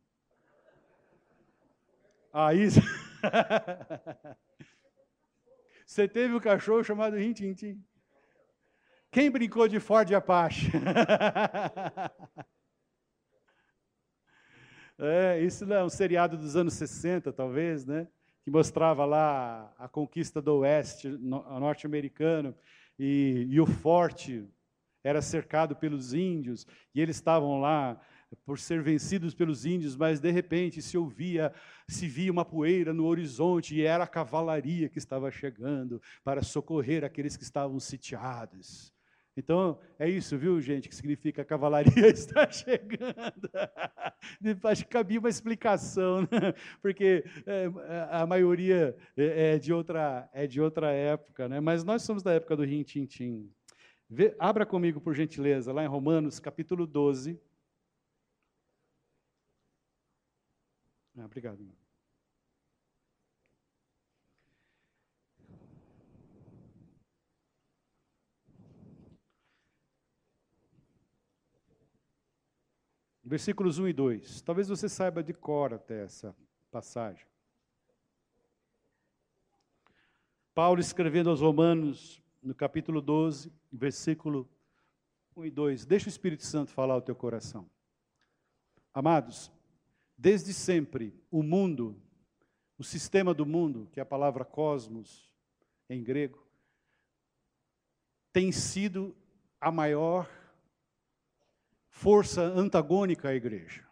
Ah, isso. Você teve um cachorro chamado Rintintim. Quem brincou de Ford Apache? é, isso é um seriado dos anos 60, talvez, né? Que mostrava lá a conquista do oeste norte-americano e, e o forte era cercado pelos índios e eles estavam lá por ser vencidos pelos índios, mas de repente se ouvia, se via uma poeira no horizonte e era a cavalaria que estava chegando para socorrer aqueles que estavam sitiados. Então, é isso, viu, gente, que significa a cavalaria está chegando. Acho que cabia uma explicação, né? porque é, a maioria é, é de, outra, é de outra época, né? mas nós somos da época do rim-tim-tim. Abra comigo, por gentileza, lá em Romanos, capítulo 12. Ah, obrigado. Irmão. Versículos 1 e 2. Talvez você saiba de cor até essa passagem. Paulo escrevendo aos Romanos, no capítulo 12, versículo 1 e 2. Deixa o Espírito Santo falar ao teu coração. Amados, desde sempre o mundo, o sistema do mundo, que é a palavra cosmos em grego, tem sido a maior força antagônica à igreja.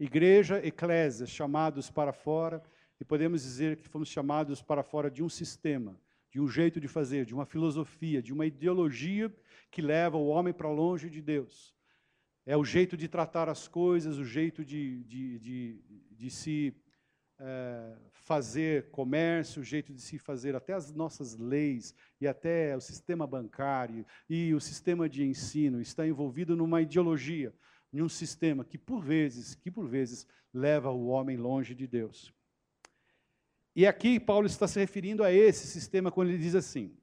Igreja, eclésia, chamados para fora, e podemos dizer que fomos chamados para fora de um sistema, de um jeito de fazer, de uma filosofia, de uma ideologia que leva o homem para longe de Deus. É o jeito de tratar as coisas, o jeito de, de, de, de se é, fazer comércio, o jeito de se fazer até as nossas leis e até o sistema bancário e o sistema de ensino está envolvido numa ideologia, em um sistema que por vezes, que por vezes leva o homem longe de Deus. E aqui Paulo está se referindo a esse sistema quando ele diz assim: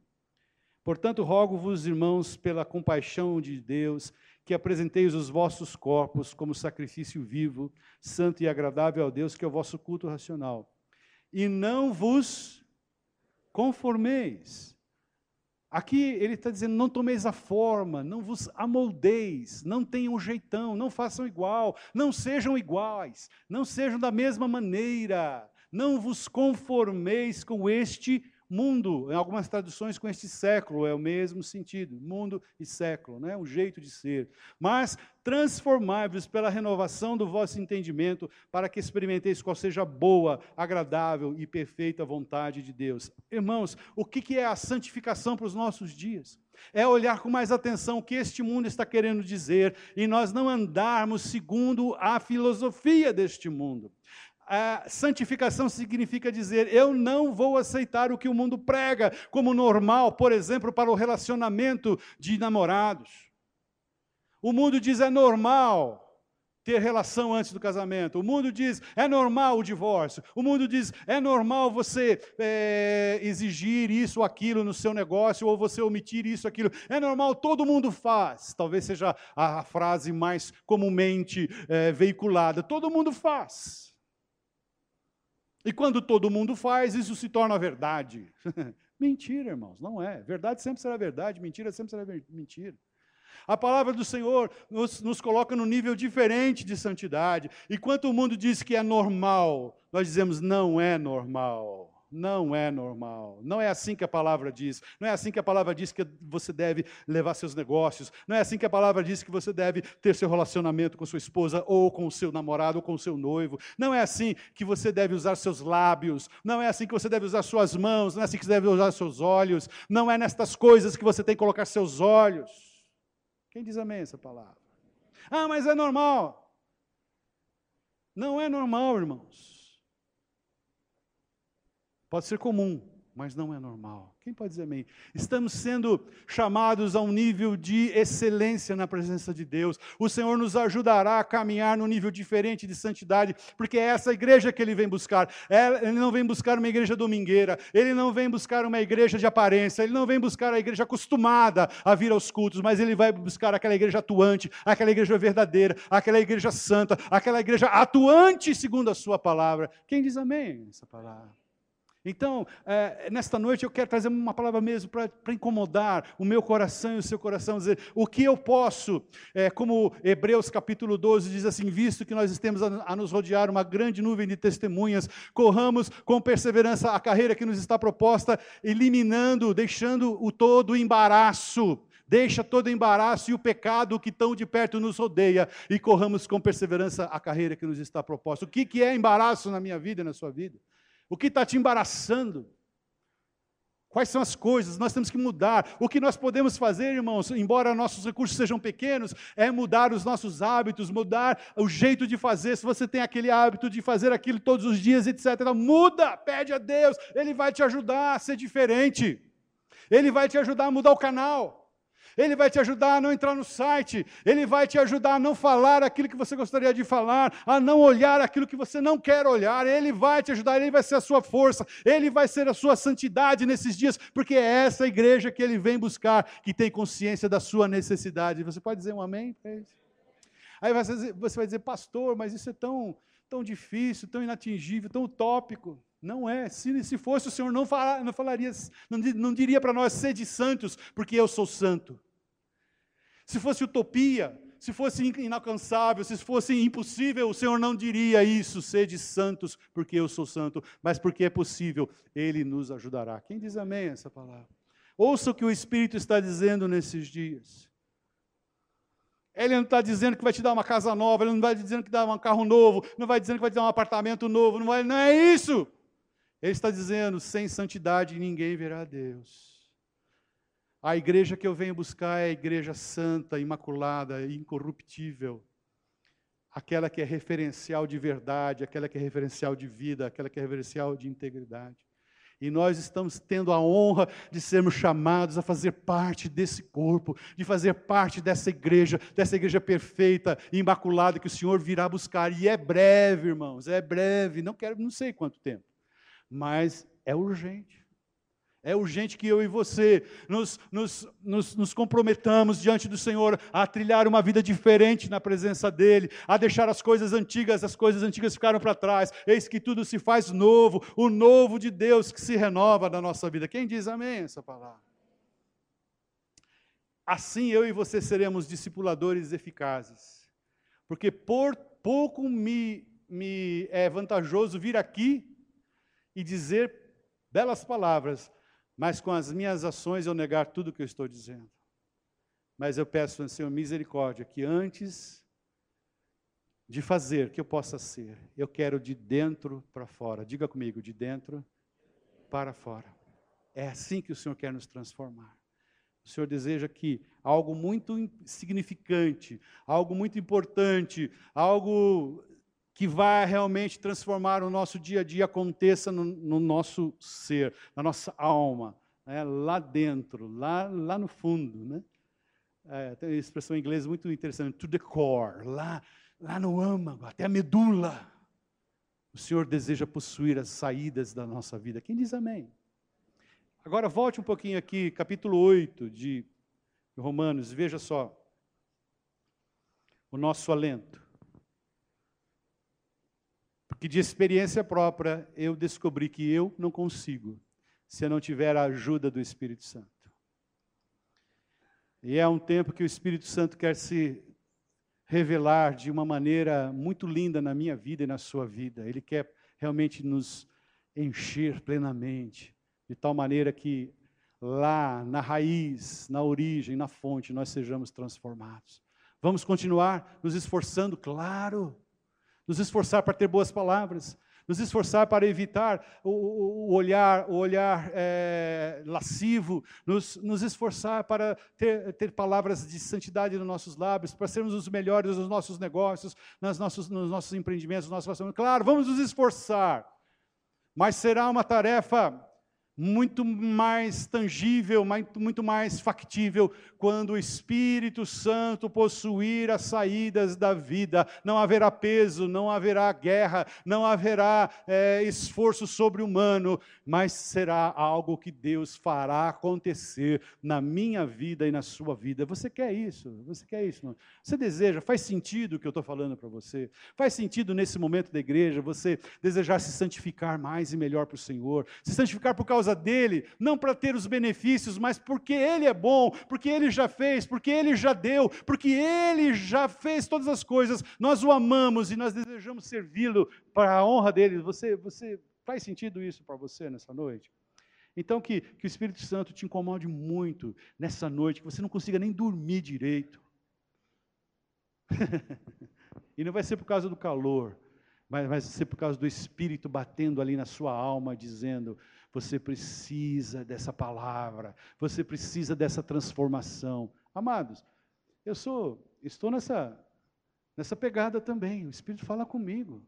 Portanto, rogo-vos, irmãos, pela compaixão de Deus, que apresenteis os vossos corpos como sacrifício vivo, santo e agradável ao Deus, que é o vosso culto racional. E não vos conformeis. Aqui ele está dizendo: não tomeis a forma, não vos amoldeis, não tenham jeitão, não façam igual, não sejam iguais, não sejam da mesma maneira, não vos conformeis com este Mundo, em algumas traduções com este século, é o mesmo sentido, mundo e século, né? um jeito de ser. Mas transformai-vos pela renovação do vosso entendimento, para que experimenteis qual seja a boa, agradável e perfeita vontade de Deus. Irmãos, o que é a santificação para os nossos dias? É olhar com mais atenção o que este mundo está querendo dizer e nós não andarmos segundo a filosofia deste mundo a santificação significa dizer: eu não vou aceitar o que o mundo prega como normal, por exemplo, para o relacionamento de namorados. O mundo diz é normal ter relação antes do casamento. O mundo diz é normal o divórcio. O mundo diz é normal você é, exigir isso ou aquilo no seu negócio ou você omitir isso ou aquilo. É normal, todo mundo faz. Talvez seja a frase mais comumente é, veiculada. Todo mundo faz. E quando todo mundo faz, isso se torna verdade. mentira, irmãos, não é. Verdade sempre será verdade, mentira sempre será mentira. A palavra do Senhor nos, nos coloca num nível diferente de santidade. E quando o mundo diz que é normal, nós dizemos não é normal. Não é normal. Não é assim que a palavra diz. Não é assim que a palavra diz que você deve levar seus negócios. Não é assim que a palavra diz que você deve ter seu relacionamento com sua esposa, ou com o seu namorado, ou com o seu noivo. Não é assim que você deve usar seus lábios. Não é assim que você deve usar suas mãos. Não é assim que você deve usar seus olhos. Não é nestas coisas que você tem que colocar seus olhos. Quem diz amém essa palavra? Ah, mas é normal. Não é normal, irmãos. Pode ser comum, mas não é normal. Quem pode dizer amém? Estamos sendo chamados a um nível de excelência na presença de Deus. O Senhor nos ajudará a caminhar num nível diferente de santidade, porque é essa igreja que Ele vem buscar. É, ele não vem buscar uma igreja domingueira, Ele não vem buscar uma igreja de aparência, Ele não vem buscar a igreja acostumada a vir aos cultos, mas Ele vai buscar aquela igreja atuante, aquela igreja verdadeira, aquela igreja santa, aquela igreja atuante segundo a Sua palavra. Quem diz amém essa palavra? Então, é, nesta noite eu quero trazer uma palavra mesmo para incomodar o meu coração e o seu coração, dizer o que eu posso, é, como Hebreus capítulo 12 diz assim: visto que nós estamos a, a, nos rodear uma grande nuvem de testemunhas, corramos com perseverança a carreira que nos está proposta, eliminando, deixando o todo embaraço. Deixa todo o embaraço e o pecado que tão de perto nos rodeia e corramos com perseverança a carreira que nos está proposta. O que, que é embaraço na minha vida e na sua vida? O que está te embaraçando? Quais são as coisas? Nós temos que mudar. O que nós podemos fazer, irmãos, embora nossos recursos sejam pequenos, é mudar os nossos hábitos, mudar o jeito de fazer. Se você tem aquele hábito de fazer aquilo todos os dias, etc., muda, pede a Deus, Ele vai te ajudar a ser diferente. Ele vai te ajudar a mudar o canal. Ele vai te ajudar a não entrar no site, ele vai te ajudar a não falar aquilo que você gostaria de falar, a não olhar aquilo que você não quer olhar. Ele vai te ajudar, ele vai ser a sua força, ele vai ser a sua santidade nesses dias, porque é essa igreja que ele vem buscar, que tem consciência da sua necessidade. Você pode dizer um amém? Aí você vai dizer, pastor, mas isso é tão, tão difícil, tão inatingível, tão utópico. Não é. Se, se fosse, o Senhor não, fala, não falaria, não, não diria para nós, sede santos, porque eu sou santo. Se fosse utopia, se fosse inalcançável, se fosse impossível, o Senhor não diria isso, sede santos, porque eu sou santo, mas porque é possível, Ele nos ajudará. Quem diz amém a essa palavra? Ouça o que o Espírito está dizendo nesses dias. Ele não está dizendo que vai te dar uma casa nova, ele não vai dizendo que dar um carro novo, não vai dizendo que vai te dar um apartamento novo, não, vai, não é isso. Ele está dizendo: sem santidade ninguém verá Deus. A igreja que eu venho buscar é a igreja santa, imaculada, incorruptível. Aquela que é referencial de verdade, aquela que é referencial de vida, aquela que é referencial de integridade. E nós estamos tendo a honra de sermos chamados a fazer parte desse corpo, de fazer parte dessa igreja, dessa igreja perfeita, imaculada que o Senhor virá buscar. E é breve, irmãos, é breve, não quero, não sei quanto tempo mas é urgente. É urgente que eu e você nos, nos, nos, nos, comprometamos diante do Senhor a trilhar uma vida diferente na presença dEle, a deixar as coisas antigas, as coisas antigas ficaram para trás. Eis que tudo se faz novo, o novo de Deus que se renova na nossa vida. Quem diz amém essa palavra? Assim eu e você seremos discipuladores eficazes, porque por pouco me, me é vantajoso vir aqui e dizer belas palavras, mas com as minhas ações eu negar tudo o que eu estou dizendo. Mas eu peço ao Senhor misericórdia que antes de fazer que eu possa ser, eu quero de dentro para fora. Diga comigo, de dentro para fora. É assim que o Senhor quer nos transformar. O Senhor deseja que algo muito significante, algo muito importante, algo que vai realmente transformar o nosso dia a dia aconteça no, no nosso ser, na nossa alma, né? lá dentro, lá, lá no fundo. Né? É, tem uma expressão em inglês muito interessante, to the core, lá, lá no âmago, até a medula. O Senhor deseja possuir as saídas da nossa vida. Quem diz amém? Agora volte um pouquinho aqui, capítulo 8 de Romanos, veja só. O nosso alento que de experiência própria eu descobri que eu não consigo se eu não tiver a ajuda do Espírito Santo. E é um tempo que o Espírito Santo quer se revelar de uma maneira muito linda na minha vida e na sua vida. Ele quer realmente nos encher plenamente, de tal maneira que lá na raiz, na origem, na fonte, nós sejamos transformados. Vamos continuar nos esforçando, claro nos esforçar para ter boas palavras, nos esforçar para evitar o, o olhar, o olhar é, lascivo, nos, nos, esforçar para ter, ter palavras de santidade nos nossos lábios, para sermos os melhores nos nossos negócios, nas nossos, nos nossos empreendimentos, nos nossos relacionamentos. Claro, vamos nos esforçar, mas será uma tarefa muito mais tangível, muito mais factível, quando o Espírito Santo possuir as saídas da vida. Não haverá peso, não haverá guerra, não haverá é, esforço sobre-humano, mas será algo que Deus fará acontecer na minha vida e na sua vida. Você quer isso? Você quer isso? Não? Você deseja? Faz sentido o que eu estou falando para você? Faz sentido nesse momento da igreja você desejar se santificar mais e melhor para o Senhor? Se santificar por causa dele, não para ter os benefícios, mas porque ele é bom, porque ele já fez, porque ele já deu, porque ele já fez todas as coisas. Nós o amamos e nós desejamos servi-lo para a honra dele. Você, você faz sentido isso para você nessa noite? Então, que, que o Espírito Santo te incomode muito nessa noite, que você não consiga nem dormir direito. e não vai ser por causa do calor, mas vai ser por causa do Espírito batendo ali na sua alma, dizendo: você precisa dessa palavra, você precisa dessa transformação. Amados, eu sou, estou nessa, nessa pegada também. O Espírito fala comigo.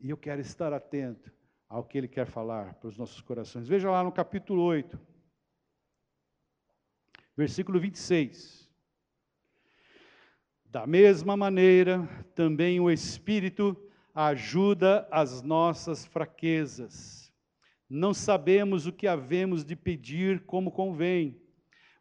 E eu quero estar atento ao que ele quer falar para os nossos corações. Veja lá no capítulo 8, versículo 26. Da mesma maneira, também o Espírito ajuda as nossas fraquezas não sabemos o que havemos de pedir como convém,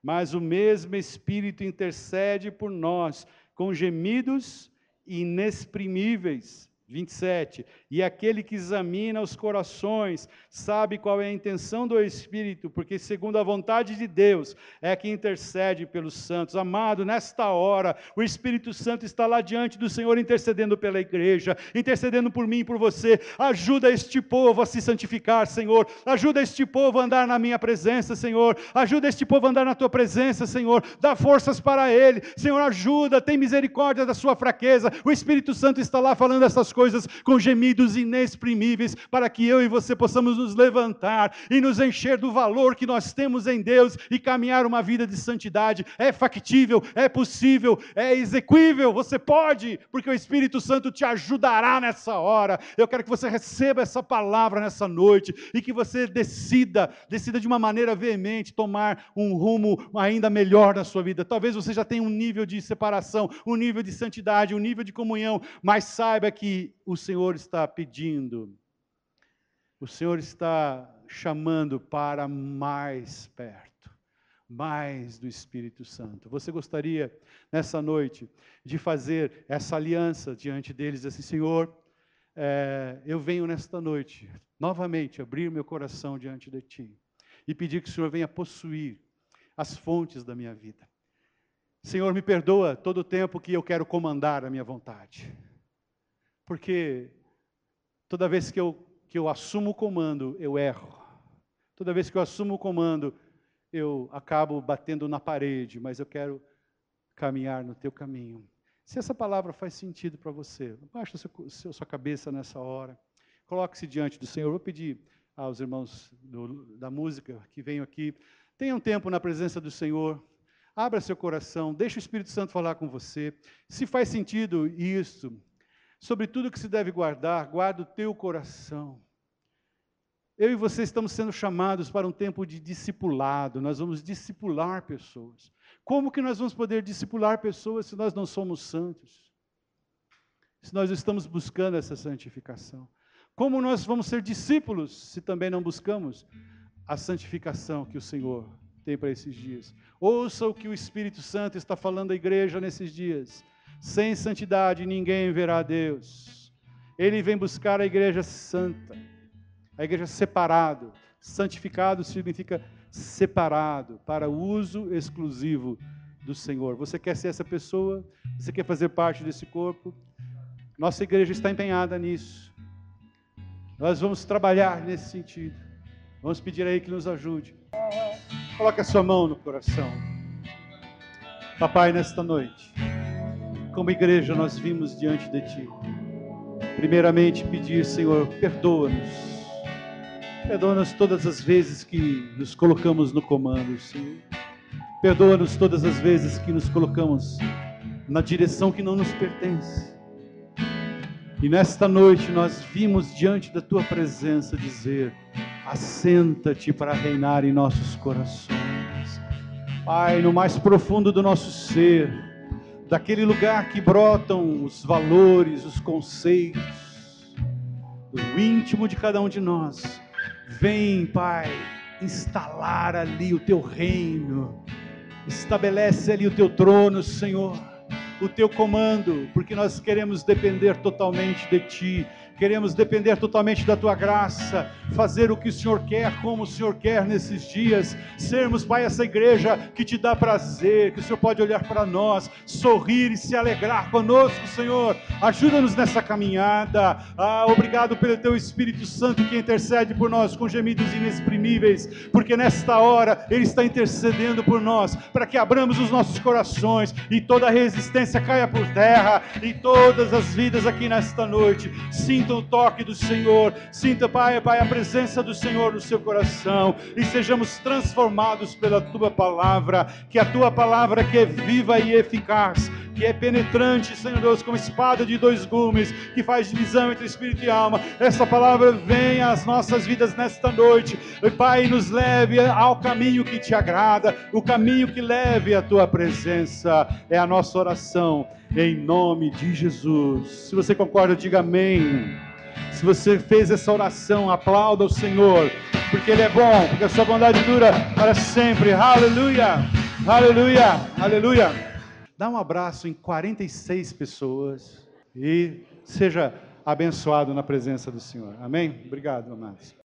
mas o mesmo Espírito intercede por nós com gemidos inexprimíveis. 27. E aquele que examina os corações sabe qual é a intenção do Espírito, porque segundo a vontade de Deus é que intercede pelos santos. Amado, nesta hora, o Espírito Santo está lá diante do Senhor intercedendo pela igreja, intercedendo por mim e por você. Ajuda este povo a se santificar, Senhor. Ajuda este povo a andar na minha presença, Senhor. Ajuda este povo a andar na tua presença, Senhor. Dá forças para ele. Senhor, ajuda, tem misericórdia da sua fraqueza. O Espírito Santo está lá falando essas coisas coisas com gemidos inexprimíveis, para que eu e você possamos nos levantar e nos encher do valor que nós temos em Deus e caminhar uma vida de santidade. É factível, é possível, é execuível, você pode, porque o Espírito Santo te ajudará nessa hora. Eu quero que você receba essa palavra nessa noite e que você decida, decida de uma maneira veemente tomar um rumo ainda melhor na sua vida. Talvez você já tenha um nível de separação, um nível de santidade, um nível de comunhão, mas saiba que o Senhor está pedindo, o Senhor está chamando para mais perto, mais do Espírito Santo. Você gostaria, nessa noite, de fazer essa aliança diante deles, assim, Senhor, é, eu venho nesta noite, novamente, abrir meu coração diante de Ti e pedir que o Senhor venha possuir as fontes da minha vida. Senhor, me perdoa todo o tempo que eu quero comandar a minha vontade. Porque toda vez que eu, que eu assumo o comando, eu erro. Toda vez que eu assumo o comando, eu acabo batendo na parede, mas eu quero caminhar no teu caminho. Se essa palavra faz sentido para você, baixa a sua cabeça nessa hora, coloque-se diante do Senhor. Eu vou pedir aos irmãos do, da música que venham aqui, tenham tempo na presença do Senhor, abra seu coração, deixe o Espírito Santo falar com você. Se faz sentido isso, sobre tudo que se deve guardar, guarda o teu coração. Eu e você estamos sendo chamados para um tempo de discipulado, nós vamos discipular pessoas. Como que nós vamos poder discipular pessoas se nós não somos santos? Se nós estamos buscando essa santificação? Como nós vamos ser discípulos se também não buscamos a santificação que o Senhor tem para esses dias? Ouça o que o Espírito Santo está falando à igreja nesses dias. Sem santidade ninguém verá Deus. Ele vem buscar a igreja santa, a igreja separado. Santificado significa separado para uso exclusivo do Senhor. Você quer ser essa pessoa? Você quer fazer parte desse corpo? Nossa igreja está empenhada nisso. Nós vamos trabalhar nesse sentido. Vamos pedir aí que nos ajude. Coloque a sua mão no coração. Papai, nesta noite como igreja, nós vimos diante de Ti. Primeiramente, pedir, Senhor, perdoa-nos. Perdoa-nos todas as vezes que nos colocamos no comando, Senhor. Perdoa-nos todas as vezes que nos colocamos na direção que não nos pertence. E nesta noite nós vimos diante da Tua presença dizer: assenta-te para reinar em nossos corações. Pai, no mais profundo do nosso ser, daquele lugar que brotam os valores, os conceitos, o íntimo de cada um de nós, vem, Pai, instalar ali o teu reino, estabelece ali o teu trono, Senhor, o teu comando, porque nós queremos depender totalmente de Ti queremos depender totalmente da tua graça, fazer o que o Senhor quer, como o Senhor quer nesses dias, sermos, Pai, essa igreja que te dá prazer, que o Senhor pode olhar para nós, sorrir e se alegrar conosco, Senhor. Ajuda-nos nessa caminhada. Ah, obrigado pelo teu Espírito Santo que intercede por nós com gemidos inexprimíveis, porque nesta hora ele está intercedendo por nós, para que abramos os nossos corações e toda resistência caia por terra e todas as vidas aqui nesta noite sintam o toque do Senhor, sinta, Pai, Pai, a presença do Senhor no seu coração e sejamos transformados pela tua palavra, que a tua palavra que é viva e eficaz, que é penetrante, Senhor Deus, como espada de dois gumes, que faz divisão entre espírito e alma. Essa palavra venha às nossas vidas nesta noite. Pai, nos leve ao caminho que te agrada, o caminho que leve à tua presença. É a nossa oração em nome de Jesus. Se você concorda, diga amém. Se você fez essa oração, aplauda o Senhor, porque Ele é bom, porque a sua bondade dura para sempre. Aleluia, aleluia, aleluia. Dá um abraço em 46 pessoas e seja abençoado na presença do Senhor. Amém? Obrigado, amados.